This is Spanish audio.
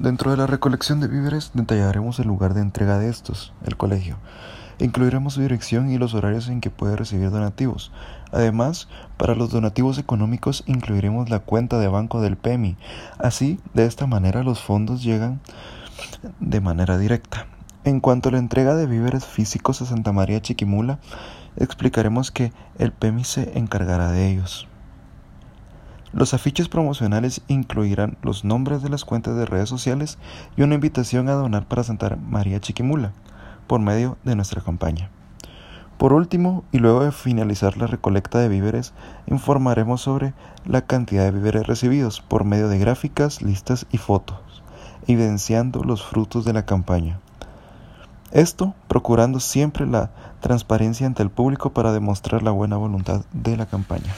Dentro de la recolección de víveres detallaremos el lugar de entrega de estos, el colegio. Incluiremos su dirección y los horarios en que puede recibir donativos. Además, para los donativos económicos incluiremos la cuenta de banco del PEMI. Así, de esta manera los fondos llegan de manera directa. En cuanto a la entrega de víveres físicos a Santa María Chiquimula, explicaremos que el PEMI se encargará de ellos. Los afiches promocionales incluirán los nombres de las cuentas de redes sociales y una invitación a donar para Santa María Chiquimula por medio de nuestra campaña. Por último, y luego de finalizar la recolecta de víveres, informaremos sobre la cantidad de víveres recibidos por medio de gráficas, listas y fotos, evidenciando los frutos de la campaña. Esto procurando siempre la transparencia ante el público para demostrar la buena voluntad de la campaña.